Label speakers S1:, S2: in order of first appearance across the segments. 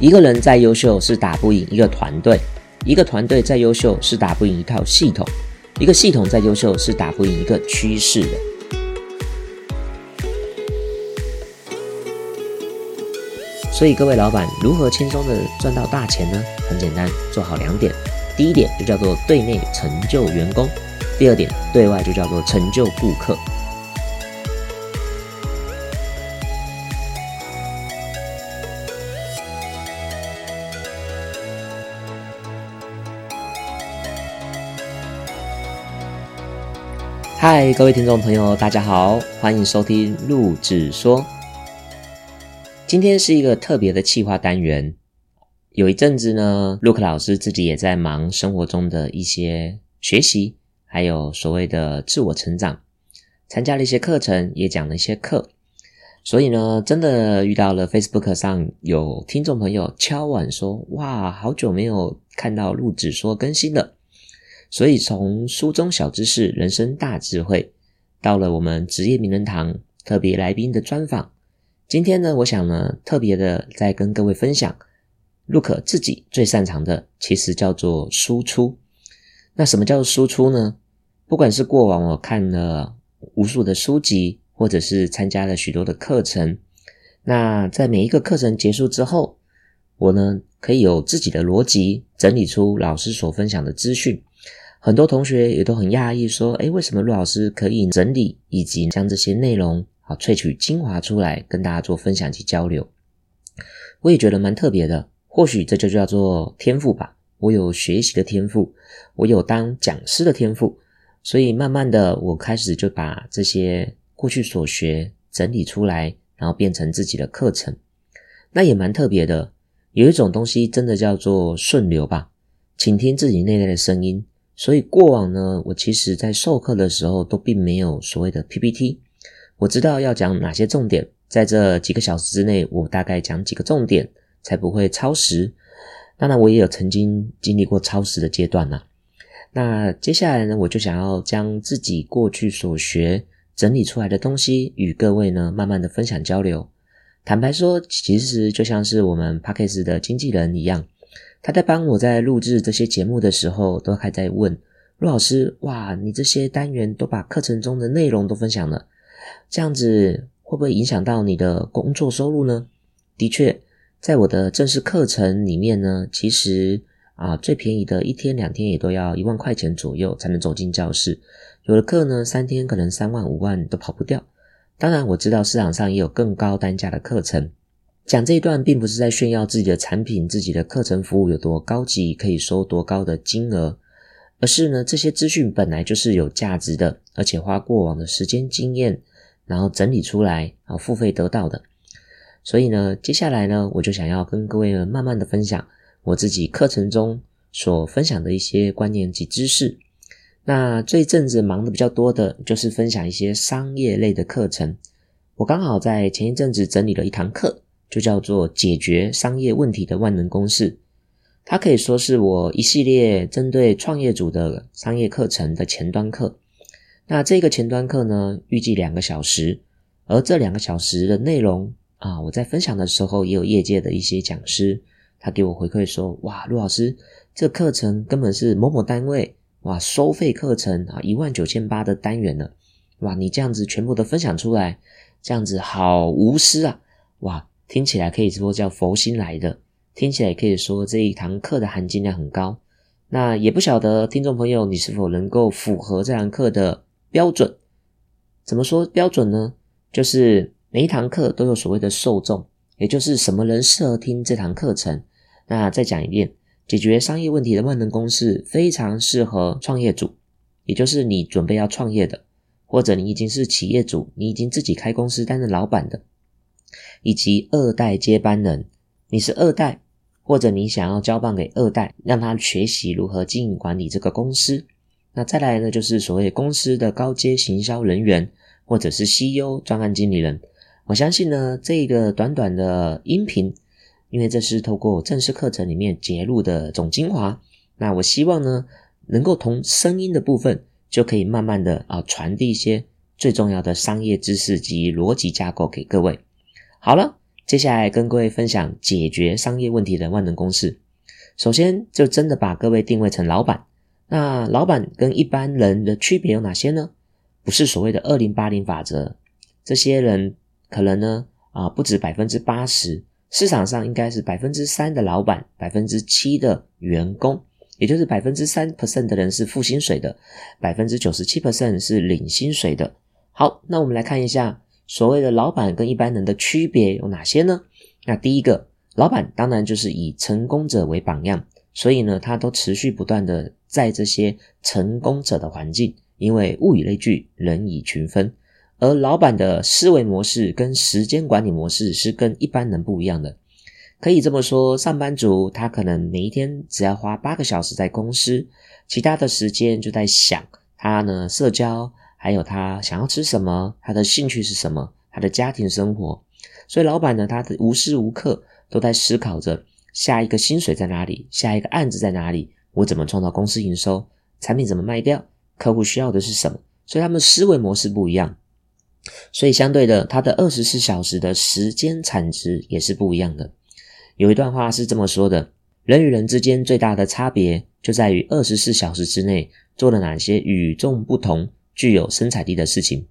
S1: 一个人再优秀是打不赢一个团队，一个团队再优秀是打不赢一套系统，一个系统再优秀是打不赢一个趋势的。所以各位老板如何轻松的赚到大钱呢？很简单，做好两点。第一点就叫做对内成就员工，第二点对外就叫做成就顾客。嗨，各位听众朋友，大家好，欢迎收听陆子说。今天是一个特别的企划单元。有一阵子呢，陆克老师自己也在忙生活中的一些学习，还有所谓的自我成长，参加了一些课程，也讲了一些课。所以呢，真的遇到了 Facebook 上有听众朋友敲碗说：“哇，好久没有看到陆子说更新了。”所以，从书中小知识、人生大智慧，到了我们职业名人堂特别来宾的专访。今天呢，我想呢，特别的再跟各位分享，陆可自己最擅长的，其实叫做输出。那什么叫做输出呢？不管是过往我看了无数的书籍，或者是参加了许多的课程，那在每一个课程结束之后，我呢可以有自己的逻辑，整理出老师所分享的资讯。很多同学也都很讶异，说：“诶，为什么陆老师可以整理以及将这些内容啊萃取精华出来，跟大家做分享及交流？”我也觉得蛮特别的，或许这就叫做天赋吧。我有学习的天赋，我有当讲师的天赋，所以慢慢的，我开始就把这些过去所学整理出来，然后变成自己的课程。那也蛮特别的，有一种东西真的叫做顺流吧，请听自己内在的声音。所以过往呢，我其实在授课的时候都并没有所谓的 PPT。我知道要讲哪些重点，在这几个小时之内，我大概讲几个重点，才不会超时。当然，我也有曾经经历过超时的阶段呢。那接下来呢，我就想要将自己过去所学整理出来的东西，与各位呢慢慢的分享交流。坦白说，其实就像是我们 p a c k e s 的经纪人一样。他在帮我在录制这些节目的时候，都还在问陆老师：“哇，你这些单元都把课程中的内容都分享了，这样子会不会影响到你的工作收入呢？”的确，在我的正式课程里面呢，其实啊，最便宜的一天两天也都要一万块钱左右才能走进教室，有的课呢三天可能三万五万都跑不掉。当然，我知道市场上也有更高单价的课程。讲这一段，并不是在炫耀自己的产品、自己的课程服务有多高级，可以收多高的金额，而是呢，这些资讯本来就是有价值的，而且花过往的时间经验，然后整理出来，然后付费得到的。所以呢，接下来呢，我就想要跟各位，慢慢的分享我自己课程中所分享的一些观念及知识。那这一阵子忙的比较多的，就是分享一些商业类的课程。我刚好在前一阵子整理了一堂课。就叫做解决商业问题的万能公式，它可以说是我一系列针对创业组的商业课程的前端课。那这个前端课呢，预计两个小时，而这两个小时的内容啊，我在分享的时候也有业界的一些讲师，他给我回馈说：“哇，陆老师，这课程根本是某某单位哇收费课程啊，一万九千八的单元呢，哇，你这样子全部都分享出来，这样子好无私啊，哇！”听起来可以说叫佛心来的，听起来可以说这一堂课的含金量很高。那也不晓得听众朋友你是否能够符合这堂课的标准？怎么说标准呢？就是每一堂课都有所谓的受众，也就是什么人适合听这堂课程。那再讲一遍，解决商业问题的万能公式非常适合创业组，也就是你准备要创业的，或者你已经是企业主，你已经自己开公司担任老板的。以及二代接班人，你是二代，或者你想要交棒给二代，让他学习如何经营管理这个公司。那再来呢，就是所谓公司的高阶行销人员，或者是 CEO、专案经理人。我相信呢，这个短短的音频，因为这是透过正式课程里面截录的总精华，那我希望呢，能够从声音的部分就可以慢慢的啊传递一些最重要的商业知识及逻辑架构给各位。好了，接下来跟各位分享解决商业问题的万能公式。首先，就真的把各位定位成老板。那老板跟一般人的区别有哪些呢？不是所谓的二零八零法则，这些人可能呢啊不止百分之八十，市场上应该是百分之三的老板，百分之七的员工，也就是百分之三 percent 的人是付薪水的，百分之九十七 percent 是领薪水的。好，那我们来看一下所谓的老板跟一般人的区别有哪些呢？那第一个，老板当然就是以成功者为榜样，所以呢，他都持续不断的在这些成功者的环境。因为物以类聚，人以群分，而老板的思维模式跟时间管理模式是跟一般人不一样的。可以这么说，上班族他可能每一天只要花八个小时在公司，其他的时间就在想他呢社交，还有他想要吃什么，他的兴趣是什么，他的家庭生活。所以老板呢，他的无时无刻都在思考着下一个薪水在哪里，下一个案子在哪里，我怎么创造公司营收，产品怎么卖掉。客户需要的是什么？所以他们思维模式不一样，所以相对的，他的二十四小时的时间产值也是不一样的。有一段话是这么说的：人与人之间最大的差别就在于二十四小时之内做了哪些与众不同、具有生产力的事情。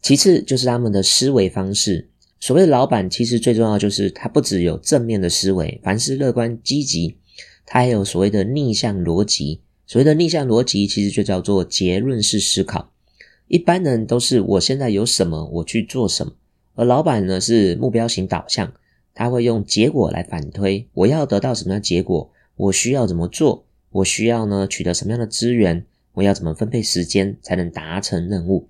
S1: 其次就是他们的思维方式。所谓的老板，其实最重要就是他不只有正面的思维，凡事乐观积极，他还有所谓的逆向逻辑。所谓的逆向逻辑，其实就叫做结论式思考。一般人都是我现在有什么，我去做什么；而老板呢是目标型导向，他会用结果来反推，我要得到什么样的结果，我需要怎么做，我需要呢取得什么样的资源，我要怎么分配时间才能达成任务。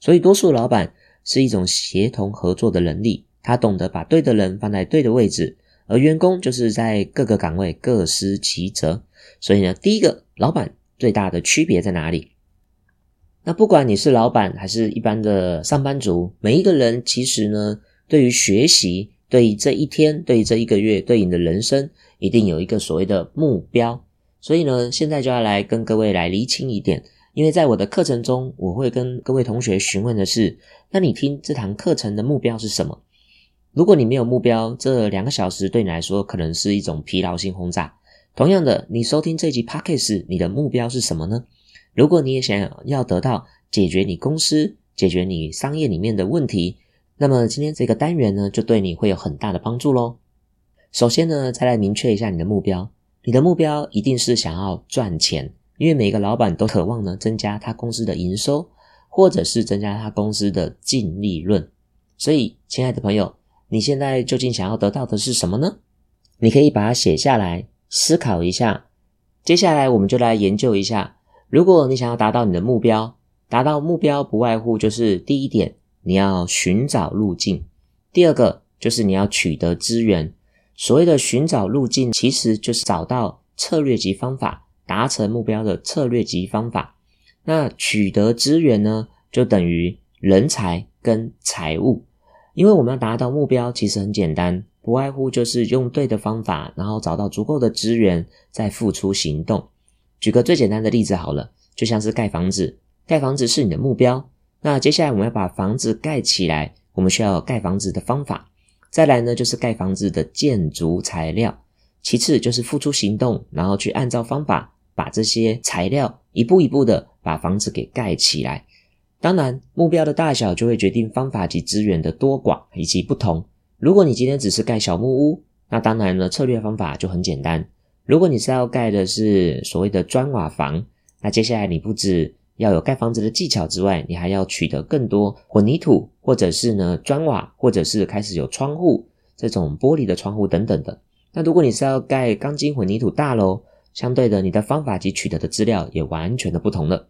S1: 所以，多数老板是一种协同合作的能力，他懂得把对的人放在对的位置，而员工就是在各个岗位各司其责。所以呢，第一个老板最大的区别在哪里？那不管你是老板还是一般的上班族，每一个人其实呢，对于学习，对于这一天，对于这一个月，对你的人生，一定有一个所谓的目标。所以呢，现在就要来跟各位来厘清一点，因为在我的课程中，我会跟各位同学询问的是：那你听这堂课程的目标是什么？如果你没有目标，这两个小时对你来说可能是一种疲劳性轰炸。同样的，你收听这集 podcast，你的目标是什么呢？如果你也想要得到解决你公司、解决你商业里面的问题，那么今天这个单元呢，就对你会有很大的帮助喽。首先呢，再来明确一下你的目标，你的目标一定是想要赚钱，因为每个老板都渴望呢增加他公司的营收，或者是增加他公司的净利润。所以，亲爱的朋友，你现在究竟想要得到的是什么呢？你可以把它写下来。思考一下，接下来我们就来研究一下。如果你想要达到你的目标，达到目标不外乎就是第一点，你要寻找路径；第二个就是你要取得资源。所谓的寻找路径，其实就是找到策略及方法，达成目标的策略及方法。那取得资源呢，就等于人才跟财务，因为我们要达到目标，其实很简单。不外乎就是用对的方法，然后找到足够的资源，再付出行动。举个最简单的例子好了，就像是盖房子，盖房子是你的目标。那接下来我们要把房子盖起来，我们需要盖房子的方法。再来呢，就是盖房子的建筑材料。其次就是付出行动，然后去按照方法把这些材料一步一步的把房子给盖起来。当然，目标的大小就会决定方法及资源的多寡以及不同。如果你今天只是盖小木屋，那当然呢，策略方法就很简单。如果你是要盖的是所谓的砖瓦房，那接下来你不止要有盖房子的技巧之外，你还要取得更多混凝土，或者是呢砖瓦，或者是开始有窗户这种玻璃的窗户等等的。那如果你是要盖钢筋混凝土大楼，相对的，你的方法及取得的资料也完全的不同了。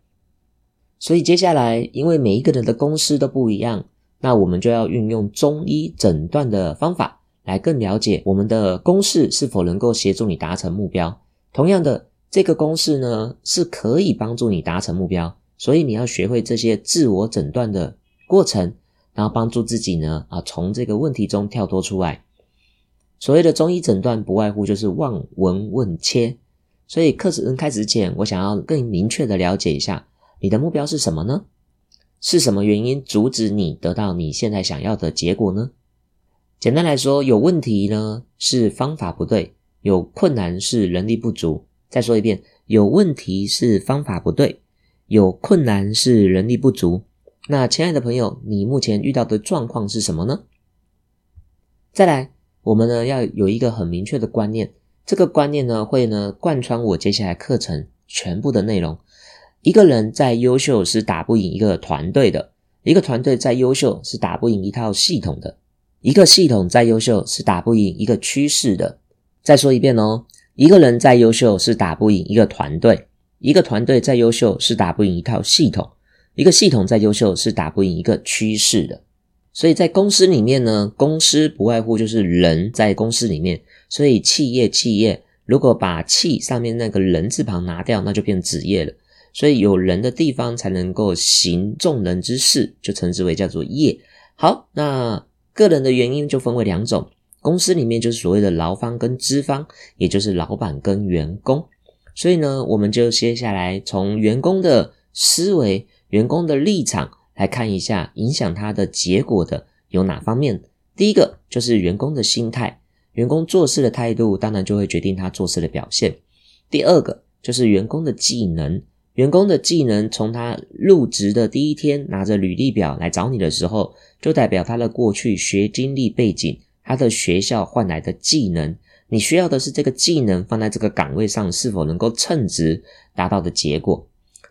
S1: 所以接下来，因为每一个人的公司都不一样。那我们就要运用中医诊断的方法，来更了解我们的公式是否能够协助你达成目标。同样的，这个公式呢是可以帮助你达成目标，所以你要学会这些自我诊断的过程，然后帮助自己呢啊从这个问题中跳脱出来。所谓的中医诊断，不外乎就是望闻问切。所以课程开始前，我想要更明确的了解一下你的目标是什么呢？是什么原因阻止你得到你现在想要的结果呢？简单来说，有问题呢是方法不对，有困难是人力不足。再说一遍，有问题是方法不对，有困难是人力不足。那亲爱的朋友，你目前遇到的状况是什么呢？再来，我们呢要有一个很明确的观念，这个观念呢会呢贯穿我接下来课程全部的内容。一个人再优秀是打不赢一个团队的，一个团队再优秀是打不赢一套系统的，一个系统再优秀是打不赢一个趋势的。再说一遍哦，一个人再优秀是打不赢一个团队，一个团队再优秀是打不赢一套系统，一个系统再优秀是打不赢一个趋势的。所以在公司里面呢，公司不外乎就是人在公司里面。所以企业企业如果把“企”上面那个人字旁拿掉，那就变职业了。所以有人的地方才能够行众人之事，就称之为叫做业。好，那个人的原因就分为两种，公司里面就是所谓的劳方跟资方，也就是老板跟员工。所以呢，我们就接下来从员工的思维、员工的立场。来看一下影响他的结果的有哪方面？第一个就是员工的心态，员工做事的态度，当然就会决定他做事的表现。第二个就是员工的技能，员工的技能从他入职的第一天拿着履历表来找你的时候，就代表他的过去学经历背景，他的学校换来的技能。你需要的是这个技能放在这个岗位上是否能够称职，达到的结果。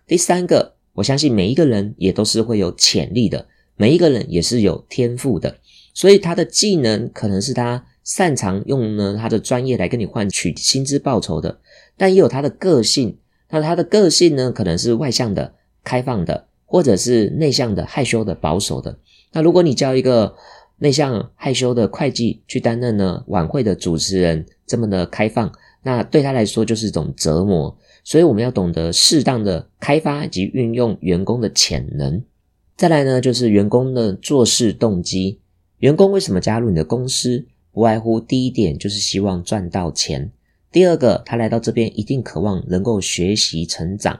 S1: 第三个。我相信每一个人也都是会有潜力的，每一个人也是有天赋的，所以他的技能可能是他擅长用呢他的专业来跟你换取薪资报酬的，但也有他的个性。那他的个性呢，可能是外向的、开放的，或者是内向的、害羞的、保守的。那如果你教一个内向害羞的会计去担任呢晚会的主持人，这么的开放，那对他来说就是一种折磨。所以我们要懂得适当的开发以及运用员工的潜能。再来呢，就是员工的做事动机。员工为什么加入你的公司？不外乎第一点就是希望赚到钱。第二个，他来到这边一定渴望能够学习成长。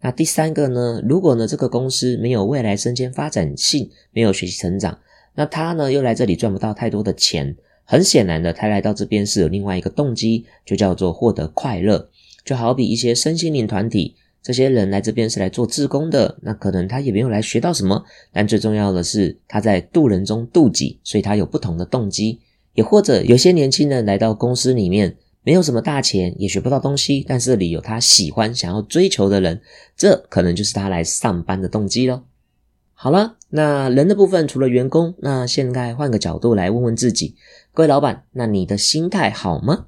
S1: 那第三个呢？如果呢这个公司没有未来升迁发展性，没有学习成长，那他呢又来这里赚不到太多的钱。很显然的，他来到这边是有另外一个动机，就叫做获得快乐。就好比一些身心灵团体，这些人来这边是来做志工的，那可能他也没有来学到什么，但最重要的是他在渡人中渡己，所以他有不同的动机。也或者有些年轻人来到公司里面，没有什么大钱，也学不到东西，但是这里有他喜欢、想要追求的人，这可能就是他来上班的动机咯。好了，那人的部分除了员工，那现在换个角度来问问自己，各位老板，那你的心态好吗？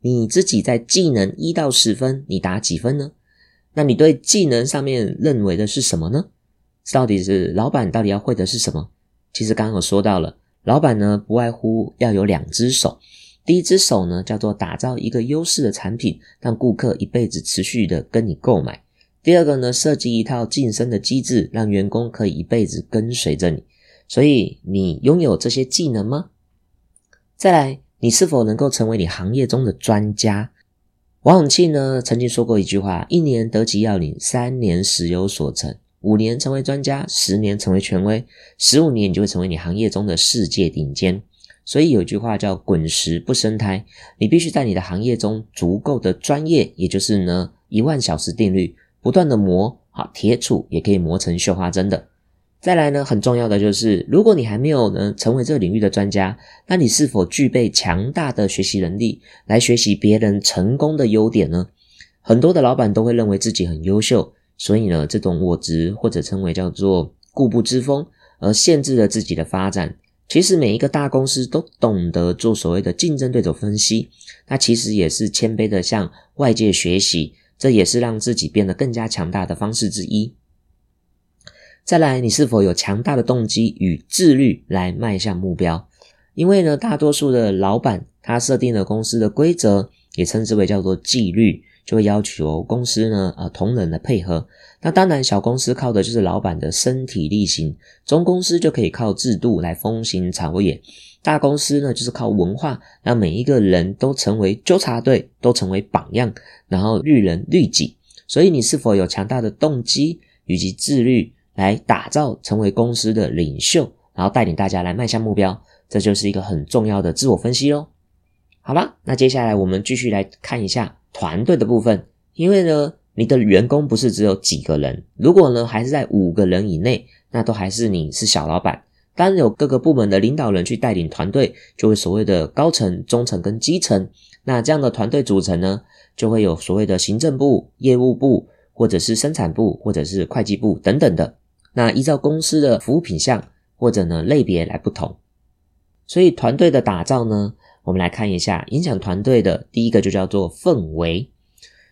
S1: 你自己在技能一到十分，你打几分呢？那你对技能上面认为的是什么呢？到底是老板到底要会的是什么？其实刚刚我说到了，老板呢不外乎要有两只手，第一只手呢叫做打造一个优势的产品，让顾客一辈子持续的跟你购买；第二个呢设计一套晋升的机制，让员工可以一辈子跟随着你。所以你拥有这些技能吗？再来。你是否能够成为你行业中的专家？王永庆呢曾经说过一句话：“一年得其要领，三年时有所成，五年成为专家，十年成为权威，十五年你就会成为你行业中的世界顶尖。”所以有句话叫“滚石不生胎”，你必须在你的行业中足够的专业，也就是呢一万小时定律，不断的磨，好铁杵也可以磨成绣花针的。再来呢，很重要的就是，如果你还没有呢成为这个领域的专家，那你是否具备强大的学习能力来学习别人成功的优点呢？很多的老板都会认为自己很优秀，所以呢，这种我执或者称为叫做固步自封，而限制了自己的发展。其实每一个大公司都懂得做所谓的竞争对手分析，那其实也是谦卑的向外界学习，这也是让自己变得更加强大的方式之一。再来，你是否有强大的动机与自律来迈向目标？因为呢，大多数的老板他设定了公司的规则，也称之为叫做纪律，就会要求公司呢呃同仁的配合。那当然，小公司靠的就是老板的身体力行，中公司就可以靠制度来风行草野，大公司呢就是靠文化，让每一个人都成为纠察队，都成为榜样，然后律人律己。所以，你是否有强大的动机以及自律？来打造成为公司的领袖，然后带领大家来迈向目标，这就是一个很重要的自我分析喽。好了，那接下来我们继续来看一下团队的部分。因为呢，你的员工不是只有几个人，如果呢还是在五个人以内，那都还是你是小老板。当有各个部门的领导人去带领团队，就会所谓的高层、中层跟基层。那这样的团队组成呢，就会有所谓的行政部、业务部，或者是生产部，或者是会计部等等的。那依照公司的服务品项或者呢类别来不同。所以团队的打造呢。我们来看一下影响团队的第一个就叫做氛围。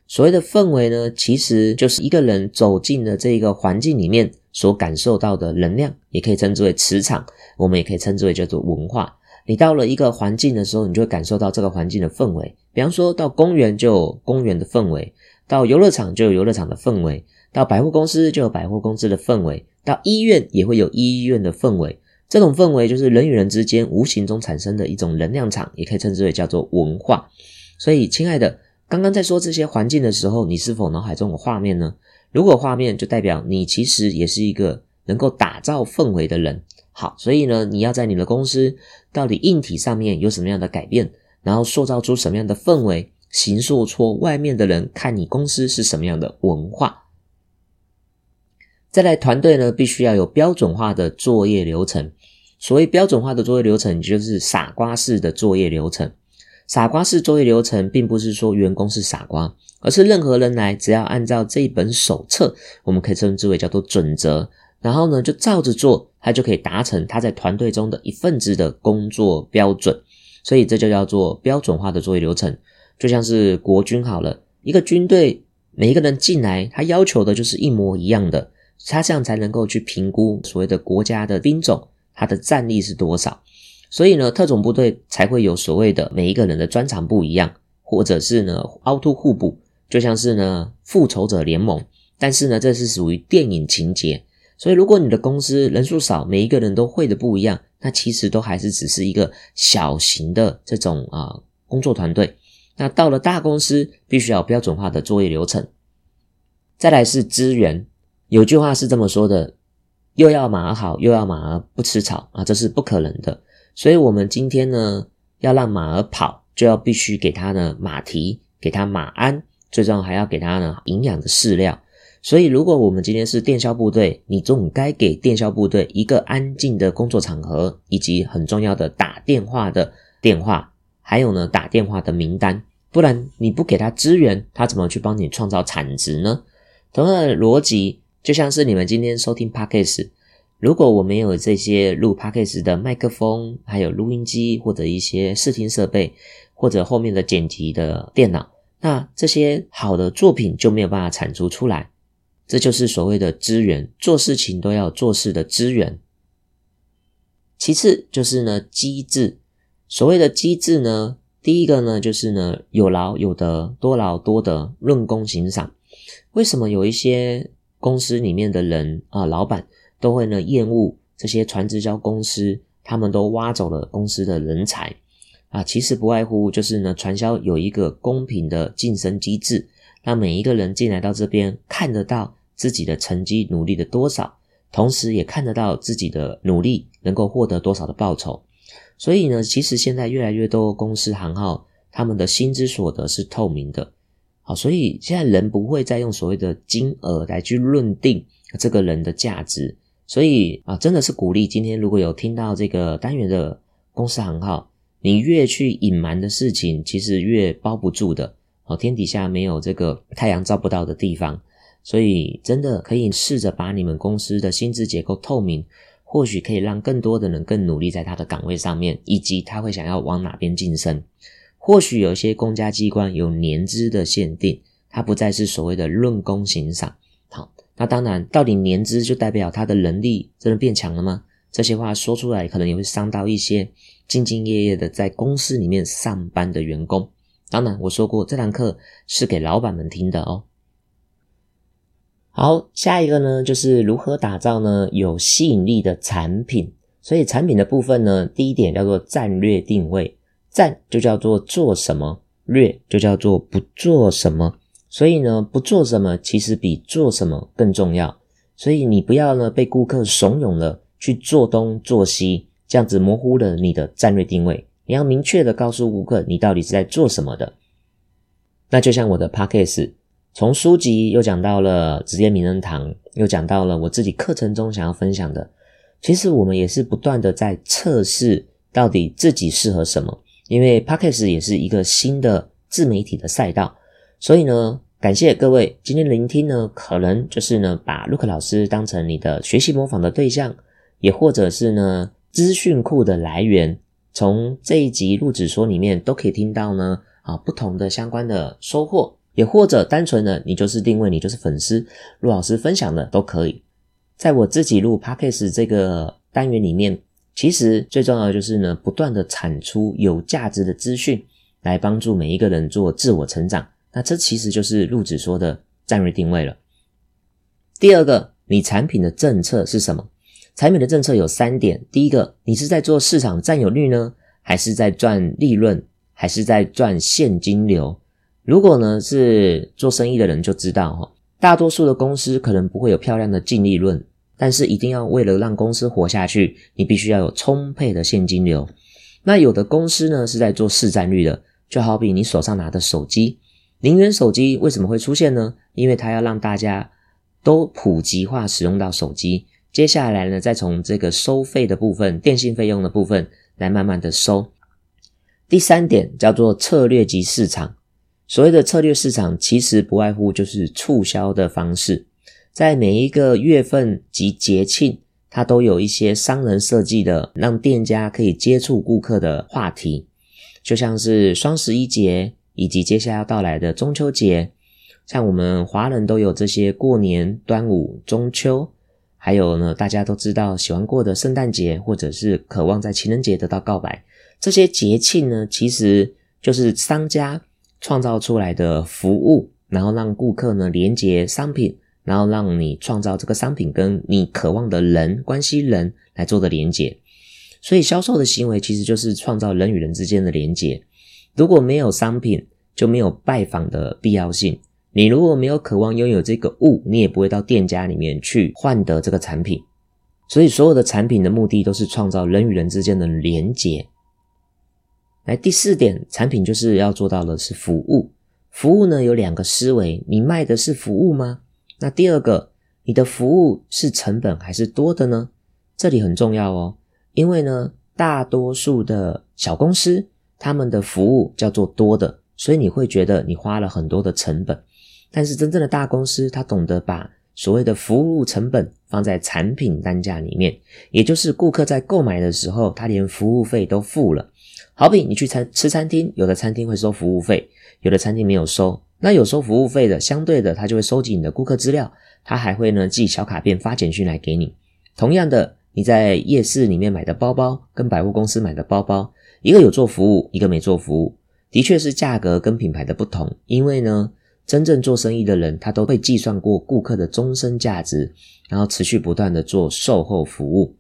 S1: 所谓的氛围呢，其实就是一个人走进了这个环境里面所感受到的能量，也可以称之为磁场，我们也可以称之为叫做文化。你到了一个环境的时候，你就会感受到这个环境的氛围。比方说到公园就有公园的氛围，到游乐场就有游乐场的氛围，到百货公司就有百货公司的氛围，到医院也会有医院的氛围。这种氛围就是人与人之间无形中产生的一种能量场，也可以称之为叫做文化。所以，亲爱的，刚刚在说这些环境的时候，你是否脑海中有画面呢？如果画面，就代表你其实也是一个能够打造氛围的人。好，所以呢，你要在你的公司到底硬体上面有什么样的改变，然后塑造出什么样的氛围，形塑出外面的人看你公司是什么样的文化。再来，团队呢，必须要有标准化的作业流程。所谓标准化的作业流程，就是傻瓜式的作业流程。傻瓜式作业流程，并不是说员工是傻瓜，而是任何人来，只要按照这一本手册，我们可以称之为叫做准则，然后呢，就照着做，他就可以达成他在团队中的一份子的工作标准。所以这就叫做标准化的作业流程。就像是国军好了，一个军队每一个人进来，他要求的就是一模一样的，他这样才能够去评估所谓的国家的兵种。他的战力是多少？所以呢，特种部队才会有所谓的每一个人的专长不一样，或者是呢凹凸互补，就像是呢复仇者联盟。但是呢，这是属于电影情节。所以，如果你的公司人数少，每一个人都会的不一样，那其实都还是只是一个小型的这种啊工作团队。那到了大公司，必须要标准化的作业流程。再来是资源，有句话是这么说的。又要马儿好，又要马儿不吃草啊，这是不可能的。所以，我们今天呢，要让马儿跑，就要必须给它呢马蹄，给它马鞍，最重要还要给它呢营养的饲料。所以，如果我们今天是电销部队，你总该给电销部队一个安静的工作场合，以及很重要的打电话的电话，还有呢打电话的名单。不然，你不给他资源，他怎么去帮你创造产值呢？同样的逻辑。就像是你们今天收听 podcast，如果我没有这些录 podcast 的麦克风，还有录音机或者一些视听设备，或者后面的剪辑的电脑，那这些好的作品就没有办法产出出来。这就是所谓的资源，做事情都要做事的资源。其次就是呢机制，所谓的机制呢，第一个呢就是呢有劳有得，多劳多得，论功行赏。为什么有一些？公司里面的人啊，老板都会呢厌恶这些传直销公司，他们都挖走了公司的人才啊。其实不外乎就是呢，传销有一个公平的晋升机制，让每一个人进来到这边看得到自己的成绩努力的多少，同时也看得到自己的努力能够获得多少的报酬。所以呢，其实现在越来越多公司行号，他们的薪资所得是透明的。好，所以现在人不会再用所谓的金额来去论定这个人的价值，所以啊，真的是鼓励今天如果有听到这个单元的公司行号，你越去隐瞒的事情，其实越包不住的。哦，天底下没有这个太阳照不到的地方，所以真的可以试着把你们公司的薪资结构透明，或许可以让更多的人更努力在他的岗位上面，以及他会想要往哪边晋升。或许有些公家机关有年资的限定，它不再是所谓的论功行赏。那当然，到底年资就代表他的能力真的变强了吗？这些话说出来，可能也会伤到一些兢兢业业的在公司里面上班的员工。当然，我说过这堂课是给老板们听的哦。好，下一个呢，就是如何打造呢有吸引力的产品。所以产品的部分呢，第一点叫做战略定位。战就叫做做什么，略就叫做不做什么。所以呢，不做什么其实比做什么更重要。所以你不要呢被顾客怂恿了去做东做西，这样子模糊了你的战略定位。你要明确的告诉顾客你到底是在做什么的。那就像我的 p a c k a g e 从书籍又讲到了职业名人堂，又讲到了我自己课程中想要分享的。其实我们也是不断的在测试到底自己适合什么，因为 p a c k a g e 也是一个新的自媒体的赛道，所以呢。感谢各位今天聆听呢，可能就是呢把 Look 老师当成你的学习模仿的对象，也或者是呢资讯库的来源。从这一集录制说里面都可以听到呢啊不同的相关的收获，也或者单纯的你就是定位你就是粉丝，陆老师分享的都可以。在我自己录 Podcast 这个单元里面，其实最重要的就是呢不断的产出有价值的资讯，来帮助每一个人做自我成长。那这其实就是陆子说的战略定位了。第二个，你产品的政策是什么？产品的政策有三点：第一个，你是在做市场占有率呢，还是在赚利润，还是在赚现金流？如果呢是做生意的人就知道哈，大多数的公司可能不会有漂亮的净利润，但是一定要为了让公司活下去，你必须要有充沛的现金流。那有的公司呢是在做市占率的，就好比你手上拿的手机。零元手机为什么会出现呢？因为它要让大家都普及化使用到手机。接下来呢，再从这个收费的部分、电信费用的部分来慢慢的收。第三点叫做策略级市场。所谓的策略市场，其实不外乎就是促销的方式，在每一个月份及节庆，它都有一些商人设计的，让店家可以接触顾客的话题，就像是双十一节。以及接下来要到来的中秋节，像我们华人都有这些过年、端午、中秋，还有呢，大家都知道喜欢过的圣诞节，或者是渴望在情人节得到告白，这些节庆呢，其实就是商家创造出来的服务，然后让顾客呢连接商品，然后让你创造这个商品跟你渴望的人关系人来做的连接，所以销售的行为其实就是创造人与人之间的连接。如果没有商品，就没有拜访的必要性。你如果没有渴望拥有这个物，你也不会到店家里面去换得这个产品。所以，所有的产品的目的都是创造人与人之间的连结。来，第四点，产品就是要做到的是服务。服务呢有两个思维：你卖的是服务吗？那第二个，你的服务是成本还是多的呢？这里很重要哦，因为呢，大多数的小公司。他们的服务叫做多的，所以你会觉得你花了很多的成本。但是真正的大公司，他懂得把所谓的服务成本放在产品单价里面，也就是顾客在购买的时候，他连服务费都付了。好比你去餐吃餐厅，有的餐厅会收服务费，有的餐厅没有收。那有收服务费的，相对的，他就会收集你的顾客资料，他还会呢寄小卡片、发简讯来给你。同样的，你在夜市里面买的包包，跟百货公司买的包包。一个有做服务，一个没做服务，的确是价格跟品牌的不同。因为呢，真正做生意的人，他都会计算过顾客的终身价值，然后持续不断的做售后服务。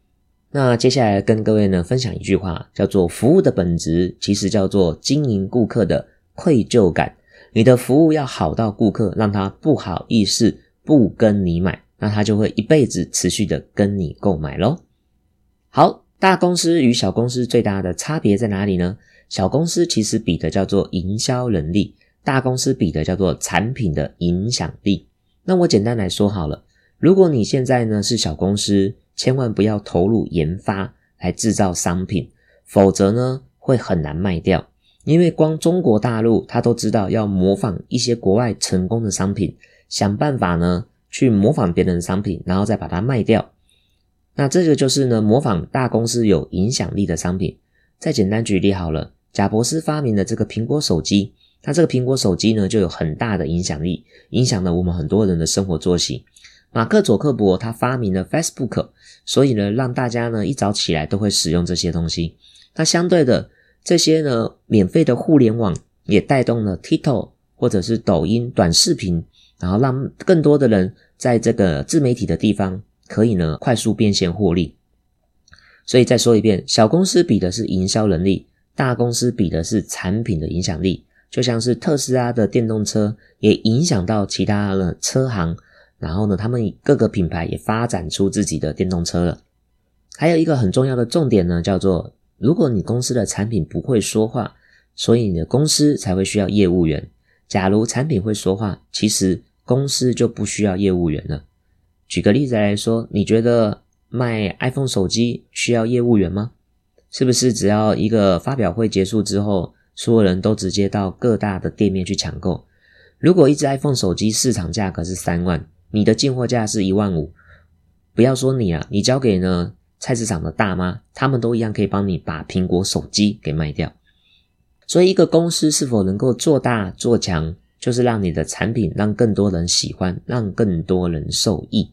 S1: 那接下来跟各位呢分享一句话，叫做服务的本质其实叫做经营顾客的愧疚感。你的服务要好到顾客让他不好意思不跟你买，那他就会一辈子持续的跟你购买喽。好。大公司与小公司最大的差别在哪里呢？小公司其实比的叫做营销能力，大公司比的叫做产品的影响力。那我简单来说好了，如果你现在呢是小公司，千万不要投入研发来制造商品，否则呢会很难卖掉。因为光中国大陆，他都知道要模仿一些国外成功的商品，想办法呢去模仿别人的商品，然后再把它卖掉。那这个就是呢，模仿大公司有影响力的商品。再简单举例好了，贾伯斯发明的这个苹果手机，那这个苹果手机呢就有很大的影响力，影响了我们很多人的生活作息。马克·佐克伯他发明了 Facebook，所以呢让大家呢一早起来都会使用这些东西。那相对的这些呢免费的互联网也带动了 TikTok 或者是抖音短视频，然后让更多的人在这个自媒体的地方。可以呢，快速变现获利。所以再说一遍，小公司比的是营销能力，大公司比的是产品的影响力。就像是特斯拉的电动车也影响到其他的车行，然后呢，他们各个品牌也发展出自己的电动车了。还有一个很重要的重点呢，叫做如果你公司的产品不会说话，所以你的公司才会需要业务员。假如产品会说话，其实公司就不需要业务员了。举个例子来说，你觉得卖 iPhone 手机需要业务员吗？是不是只要一个发表会结束之后，所有人都直接到各大的店面去抢购？如果一只 iPhone 手机市场价格是三万，你的进货价是一万五，不要说你啊，你交给呢菜市场的大妈，他们都一样可以帮你把苹果手机给卖掉。所以，一个公司是否能够做大做强，就是让你的产品让更多人喜欢，让更多人受益。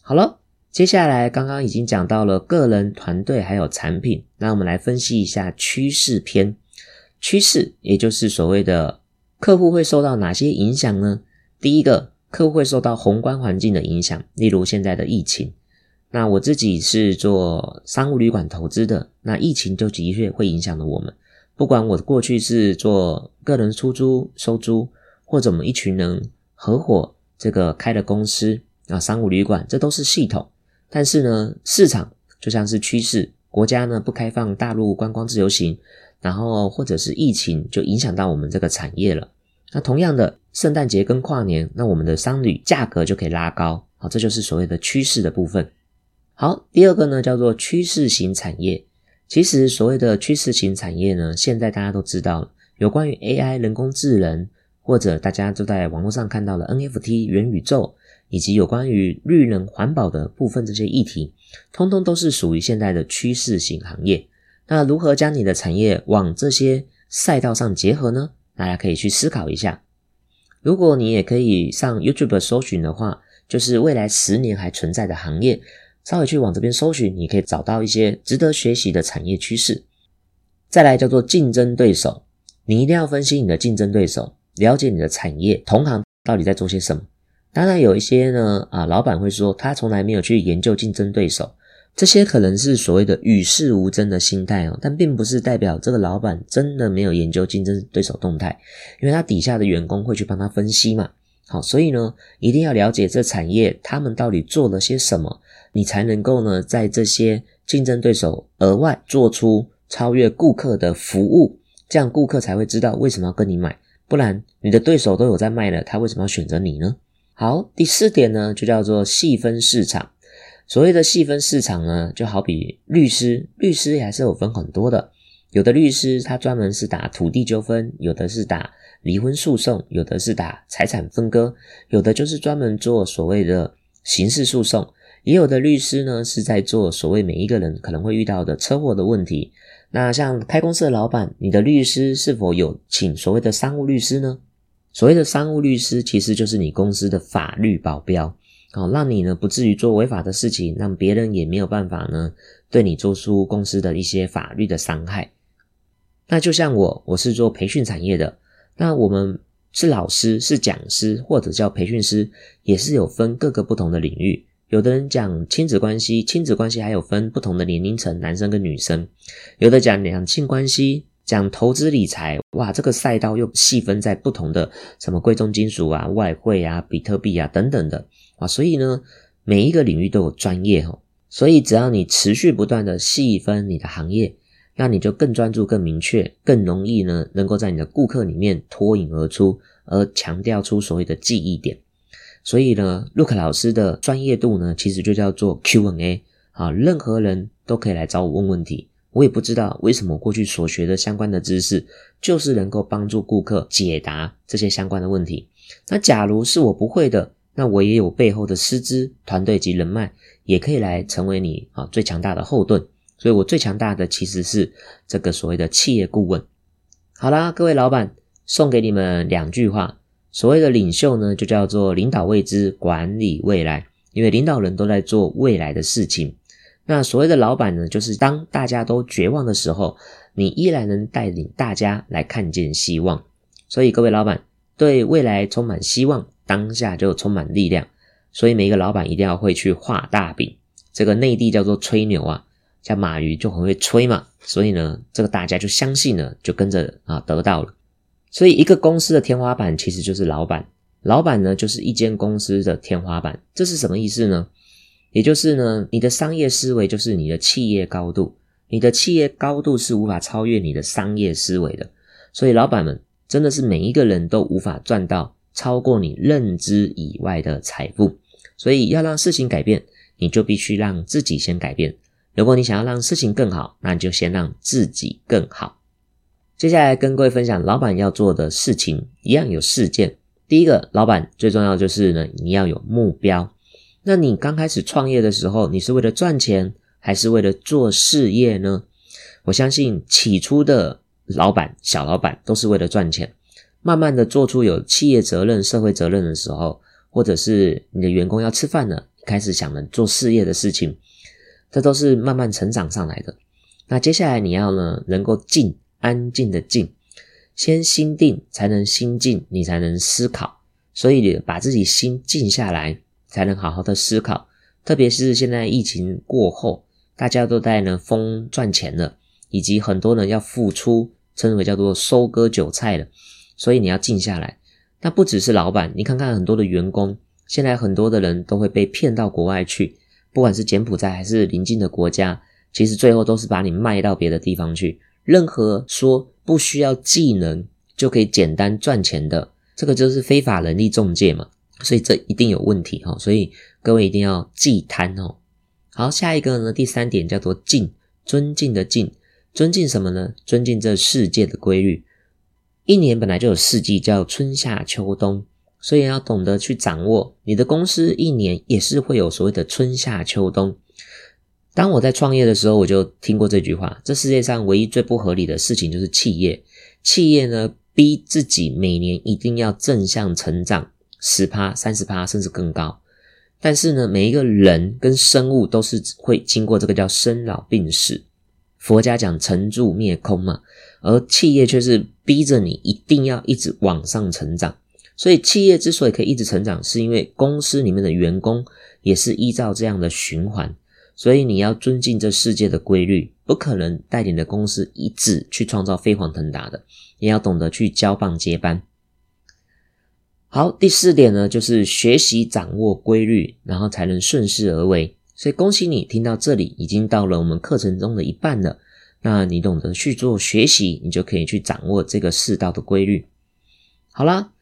S1: 好了，接下来刚刚已经讲到了个人、团队还有产品，那我们来分析一下趋势篇。趋势也就是所谓的客户会受到哪些影响呢？第一个，客户会受到宏观环境的影响，例如现在的疫情。那我自己是做商务旅馆投资的，那疫情就的确会影响了我们。不管我过去是做个人出租、收租，或者我们一群人合伙这个开的公司啊，商务旅馆，这都是系统。但是呢，市场就像是趋势，国家呢不开放大陆观光自由行，然后或者是疫情就影响到我们这个产业了。那同样的，圣诞节跟跨年，那我们的商旅价格就可以拉高，好，这就是所谓的趋势的部分。好，第二个呢叫做趋势型产业。其实所谓的趋势型产业呢，现在大家都知道了，有关于 AI 人工智能，或者大家都在网络上看到了 NFT 元宇宙，以及有关于绿能环保的部分这些议题，通通都是属于现在的趋势型行业。那如何将你的产业往这些赛道上结合呢？大家可以去思考一下。如果你也可以上 YouTube 搜寻的话，就是未来十年还存在的行业，稍微去往这边搜寻，你可以找到一些值得学习的产业趋势。再来叫做竞争对手，你一定要分析你的竞争对手，了解你的产业同行到底在做些什么。当然有一些呢，啊，老板会说他从来没有去研究竞争对手。这些可能是所谓的与世无争的心态哦，但并不是代表这个老板真的没有研究竞争对手动态，因为他底下的员工会去帮他分析嘛。好，所以呢，一定要了解这产业他们到底做了些什么，你才能够呢，在这些竞争对手额外做出超越顾客的服务，这样顾客才会知道为什么要跟你买，不然你的对手都有在卖了，他为什么要选择你呢？好，第四点呢，就叫做细分市场。所谓的细分市场呢，就好比律师，律师还是有分很多的。有的律师他专门是打土地纠纷，有的是打离婚诉讼，有的是打财产分割，有的就是专门做所谓的刑事诉讼。也有的律师呢是在做所谓每一个人可能会遇到的车祸的问题。那像开公司的老板，你的律师是否有请所谓的商务律师呢？所谓的商务律师其实就是你公司的法律保镖。好，让你呢不至于做违法的事情，让别人也没有办法呢对你做出公司的一些法律的伤害。那就像我，我是做培训产业的，那我们是老师，是讲师或者叫培训师，也是有分各个不同的领域。有的人讲亲子关系，亲子关系还有分不同的年龄层，男生跟女生；有的讲两性关系，讲投资理财，哇，这个赛道又细分在不同的什么贵重金属啊、外汇啊、比特币啊等等的。啊，所以呢，每一个领域都有专业哦，所以只要你持续不断的细分你的行业，那你就更专注、更明确、更容易呢，能够在你的顾客里面脱颖而出，而强调出所谓的记忆点。所以呢，Look 老师的专业度呢，其实就叫做 Q&A 啊，任何人都可以来找我问问题。我也不知道为什么过去所学的相关的知识，就是能够帮助顾客解答这些相关的问题。那假如是我不会的，那我也有背后的师资团队及人脉，也可以来成为你啊最强大的后盾。所以我最强大的其实是这个所谓的企业顾问。好啦，各位老板，送给你们两句话：所谓的领袖呢，就叫做领导未知，管理未来。因为领导人都在做未来的事情。那所谓的老板呢，就是当大家都绝望的时候，你依然能带领大家来看见希望。所以各位老板对未来充满希望。当下就充满力量，所以每一个老板一定要会去画大饼。这个内地叫做吹牛啊，像马云就很会吹嘛，所以呢，这个大家就相信了，就跟着啊得到了。所以一个公司的天花板其实就是老板，老板呢就是一间公司的天花板。这是什么意思呢？也就是呢，你的商业思维就是你的企业高度，你的企业高度是无法超越你的商业思维的。所以，老板们真的是每一个人都无法赚到超过你认知以外的财富。所以，要让事情改变，你就必须让自己先改变。如果你想要让事情更好，那你就先让自己更好。接下来跟各位分享，老板要做的事情一样有四件。第一个，老板最重要就是呢，你要有目标。那你刚开始创业的时候，你是为了赚钱，还是为了做事业呢？我相信起初的老板、小老板都是为了赚钱。慢慢的做出有企业责任、社会责任的时候，或者是你的员工要吃饭了，开始想着做事业的事情。这都是慢慢成长上来的。那接下来你要呢，能够进，安静的静，先心定，才能心静，你才能思考。所以把自己心静下来，才能好好的思考。特别是现在疫情过后，大家都在呢疯赚钱了，以及很多人要付出，称为叫做收割韭菜了。所以你要静下来。那不只是老板，你看看很多的员工，现在很多的人都会被骗到国外去。不管是柬埔寨还是邻近的国家，其实最后都是把你卖到别的地方去。任何说不需要技能就可以简单赚钱的，这个就是非法人力中介嘛。所以这一定有问题哈。所以各位一定要忌贪哦。好，下一个呢，第三点叫做敬，尊敬的敬，尊敬什么呢？尊敬这世界的规律。一年本来就有四季，叫春夏秋冬。所以要懂得去掌握，你的公司一年也是会有所谓的春夏秋冬。当我在创业的时候，我就听过这句话：这世界上唯一最不合理的事情就是企业。企业呢，逼自己每年一定要正向成长十趴、三十趴，甚至更高。但是呢，每一个人跟生物都是会经过这个叫生老病死。佛家讲成住灭空嘛，而企业却是逼着你一定要一直往上成长。所以，企业之所以可以一直成长，是因为公司里面的员工也是依照这样的循环。所以，你要尊敬这世界的规律，不可能带领的公司一直去创造飞黄腾达的，也要懂得去交棒接班。好，第四点呢，就是学习掌握规律，然后才能顺势而为。所以，恭喜你听到这里，已经到了我们课程中的一半了。那你懂得去做学习，你就可以去掌握这个世道的规律。好啦。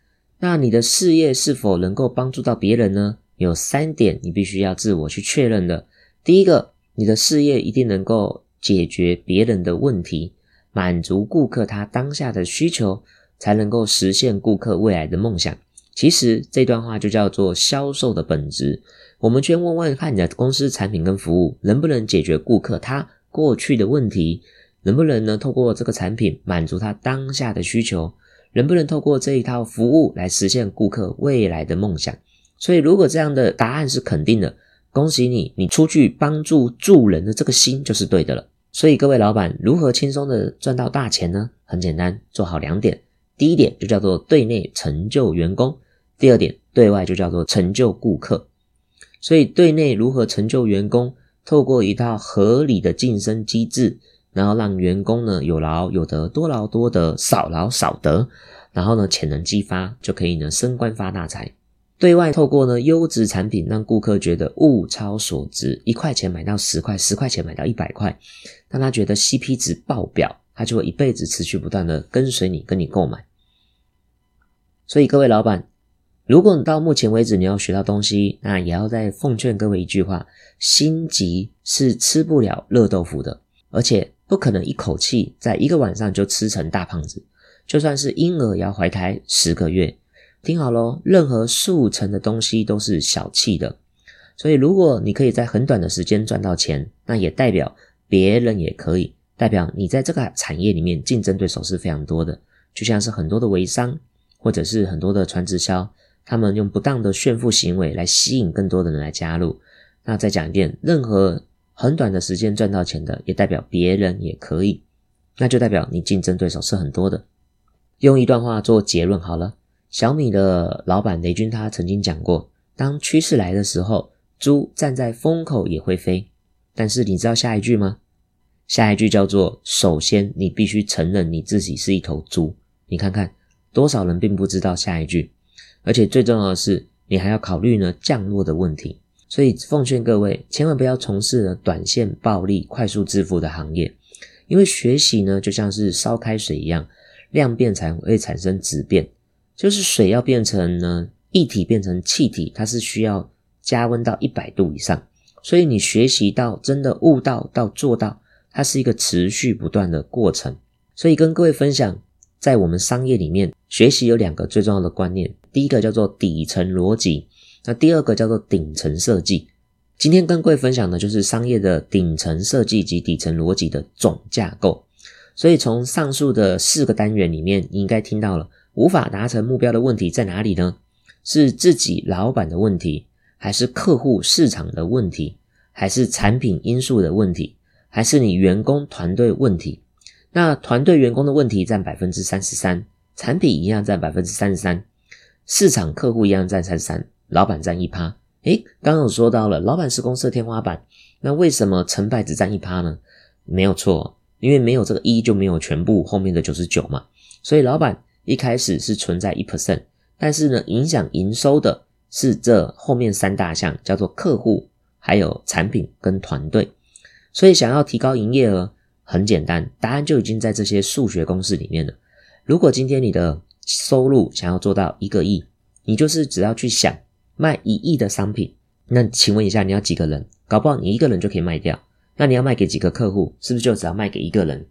S1: 那你的事业是否能够帮助到别人呢？有三点你必须要自我去确认的。第一个，你的事业一定能够解决别人的问题，满足顾客他当下的需求，才能够实现顾客未来的梦想。其实这段话就叫做销售的本质。我们先问问看你的公司产品跟服务能不能解决顾客他过去的问题，能不能呢透过这个产品满足他当下的需求。能不能透过这一套服务来实现顾客未来的梦想？所以，如果这样的答案是肯定的，恭喜你，你出去帮助助人的这个心就是对的了。所以，各位老板如何轻松的赚到大钱呢？很简单，做好两点。第一点就叫做对内成就员工，第二点对外就叫做成就顾客。所以，对内如何成就员工？透过一套合理的晋升机制。然后让员工呢有劳有得，多劳多得，少劳少得，然后呢潜能激发，就可以呢升官发大财。对外透过呢优质产品，让顾客觉得物超所值，一块钱买到十块，十块钱买到一百块，让他觉得 CP 值爆表，他就会一辈子持续不断的跟随你，跟你购买。所以各位老板，如果你到目前为止你要学到东西，那也要再奉劝各位一句话：心急是吃不了热豆腐的，而且。不可能一口气在一个晚上就吃成大胖子，就算是婴儿也要怀胎十个月。听好喽，任何速成的东西都是小气的。所以，如果你可以在很短的时间赚到钱，那也代表别人也可以，代表你在这个产业里面竞争对手是非常多的。就像是很多的微商，或者是很多的传直销，他们用不当的炫富行为来吸引更多的人来加入。那再讲一遍，任何。很短的时间赚到钱的，也代表别人也可以，那就代表你竞争对手是很多的。用一段话做结论好了，小米的老板雷军他曾经讲过，当趋势来的时候，猪站在风口也会飞。但是你知道下一句吗？下一句叫做：首先你必须承认你自己是一头猪。你看看多少人并不知道下一句，而且最重要的是，你还要考虑呢降落的问题。所以奉劝各位，千万不要从事呢短线暴利、快速致富的行业，因为学习呢就像是烧开水一样，量变才会产生质变，就是水要变成呢液体变成气体，它是需要加温到一百度以上。所以你学习到真的悟到到做到，它是一个持续不断的过程。所以跟各位分享，在我们商业里面学习有两个最重要的观念，第一个叫做底层逻辑。那第二个叫做顶层设计，今天跟各位分享的就是商业的顶层设计及底层逻辑的总架构。所以从上述的四个单元里面，你应该听到了无法达成目标的问题在哪里呢？是自己老板的问题，还是客户市场的问题，还是产品因素的问题，还是你员工团队问题？那团队员工的问题占百分之三十三，产品一样占百分之三十三，市场客户一样占三十三。老板占一趴，诶，刚刚有说到了，老板是公司的天花板，那为什么成败只占一趴呢？没有错，因为没有这个一就没有全部后面的九十九嘛，所以老板一开始是存在一 percent，但是呢，影响营收的是这后面三大项，叫做客户、还有产品跟团队，所以想要提高营业额，很简单，答案就已经在这些数学公式里面了。如果今天你的收入想要做到一个亿，你就是只要去想。卖一亿的商品，那请问一下，你要几个人？搞不好你一个人就可以卖掉。那你要卖给几个客户？是不是就只要卖给一个人？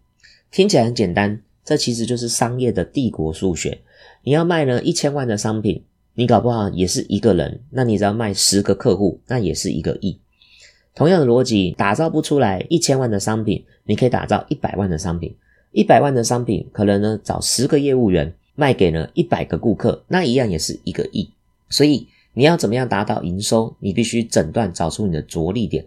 S1: 听起来很简单，这其实就是商业的帝国数学。你要卖呢一千万的商品，你搞不好也是一个人。那你只要卖十个客户，那也是一个亿。同样的逻辑，打造不出来一千万的商品，你可以打造一百万的商品。一百万的商品，可能呢找十个业务员卖给了一百个顾客，那一样也是一个亿。所以。你要怎么样达到营收？你必须诊断找出你的着力点。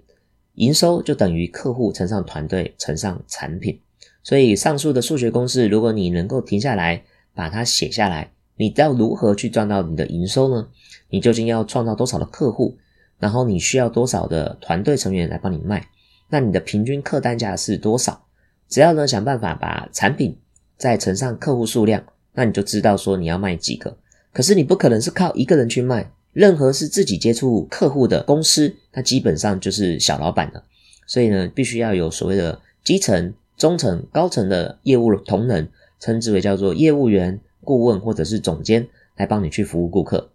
S1: 营收就等于客户乘上团队乘上产品。所以上述的数学公式，如果你能够停下来把它写下来，你要如何去赚到你的营收呢？你究竟要创造多少的客户？然后你需要多少的团队成员来帮你卖？那你的平均客单价是多少？只要呢想办法把产品再乘上客户数量，那你就知道说你要卖几个。可是你不可能是靠一个人去卖。任何是自己接触客户的公司，它基本上就是小老板了。所以呢，必须要有所谓的基层、中层、高层的业务同仁，称之为叫做业务员、顾问或者是总监，来帮你去服务顾客。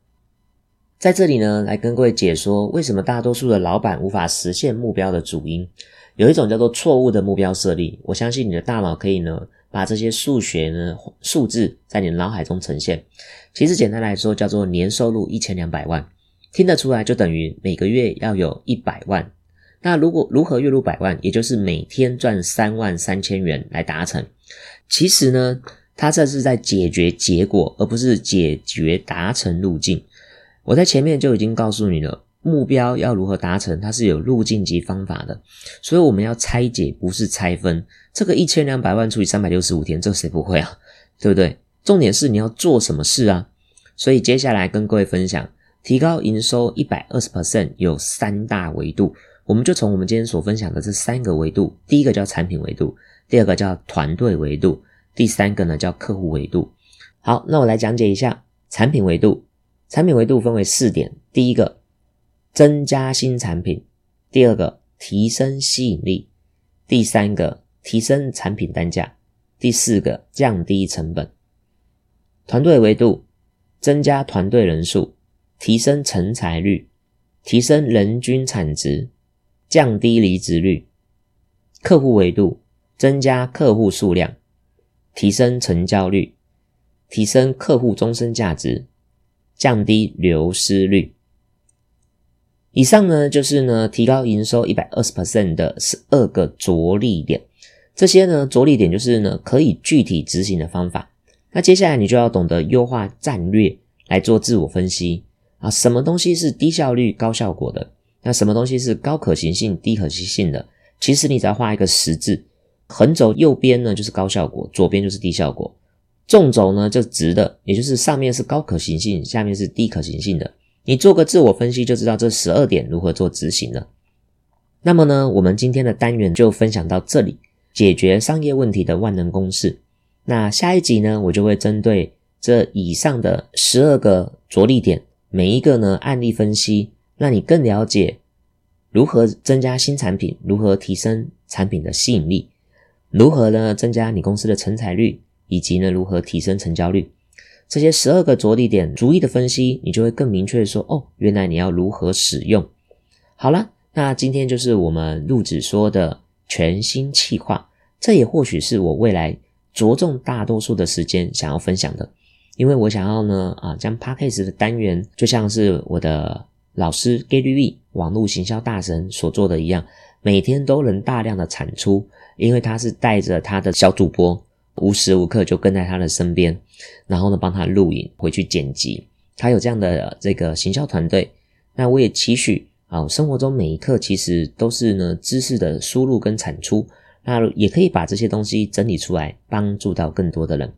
S1: 在这里呢，来跟各位解说为什么大多数的老板无法实现目标的主因。有一种叫做错误的目标设立，我相信你的大脑可以呢。把这些数学呢数字在你脑海中呈现，其实简单来说叫做年收入一千两百万，听得出来就等于每个月要有一百万。那如果如何月入百万，也就是每天赚三万三千元来达成。其实呢，它这是在解决结果，而不是解决达成路径。我在前面就已经告诉你了。目标要如何达成？它是有路径及方法的，所以我们要拆解，不是拆分。这个一千两百万除以三百六十五天，这谁不会啊？对不对？重点是你要做什么事啊？所以接下来跟各位分享，提高营收一百二十 percent 有三大维度，我们就从我们今天所分享的这三个维度，第一个叫产品维度，第二个叫团队维度，第三个呢叫客户维度。好，那我来讲解一下产品维度。产品维度分为四点，第一个。增加新产品，第二个提升吸引力，第三个提升产品单价，第四个降低成本。团队维度增加团队人数，提升成才率，提升人均产值，降低离职率。客户维度增加客户数量，提升成交率，提升客户终身价值，降低流失率。以上呢，就是呢提高营收一百二十 percent 的十二个着力点。这些呢着力点就是呢可以具体执行的方法。那接下来你就要懂得优化战略来做自我分析啊，什么东西是低效率高效果的？那什么东西是高可行性低可行性的？其实你只要画一个十字，横轴右边呢就是高效果，左边就是低效果。纵轴呢就直的，也就是上面是高可行性，下面是低可行性的。你做个自我分析，就知道这十二点如何做执行了。那么呢，我们今天的单元就分享到这里，解决商业问题的万能公式。那下一集呢，我就会针对这以上的十二个着力点，每一个呢案例分析，让你更了解如何增加新产品，如何提升产品的吸引力，如何呢增加你公司的成才率，以及呢如何提升成交率。这些十二个着力点逐一的分析，你就会更明确的说，哦，原来你要如何使用。好了，那今天就是我们录制说的全新企划，这也或许是我未来着重大多数的时间想要分享的，因为我想要呢，啊，将 p a c k a g e 的单元就像是我的老师 Gary V 网络行销大神所做的一样，每天都能大量的产出，因为他是带着他的小主播。无时无刻就跟在他的身边，然后呢，帮他录影回去剪辑。他有这样的这个行销团队，那我也期许啊，生活中每一刻其实都是呢知识的输入跟产出，那也可以把这些东西整理出来，帮助到更多的人。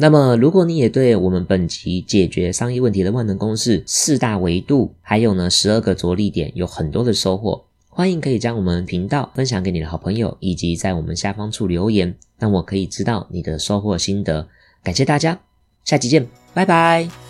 S1: 那么，如果你也对我们本集解决商业问题的万能公式四大维度，还有呢十二个着力点，有很多的收获。欢迎可以将我们频道分享给你的好朋友，以及在我们下方处留言，让我可以知道你的收获心得。感谢大家，下期见，拜拜。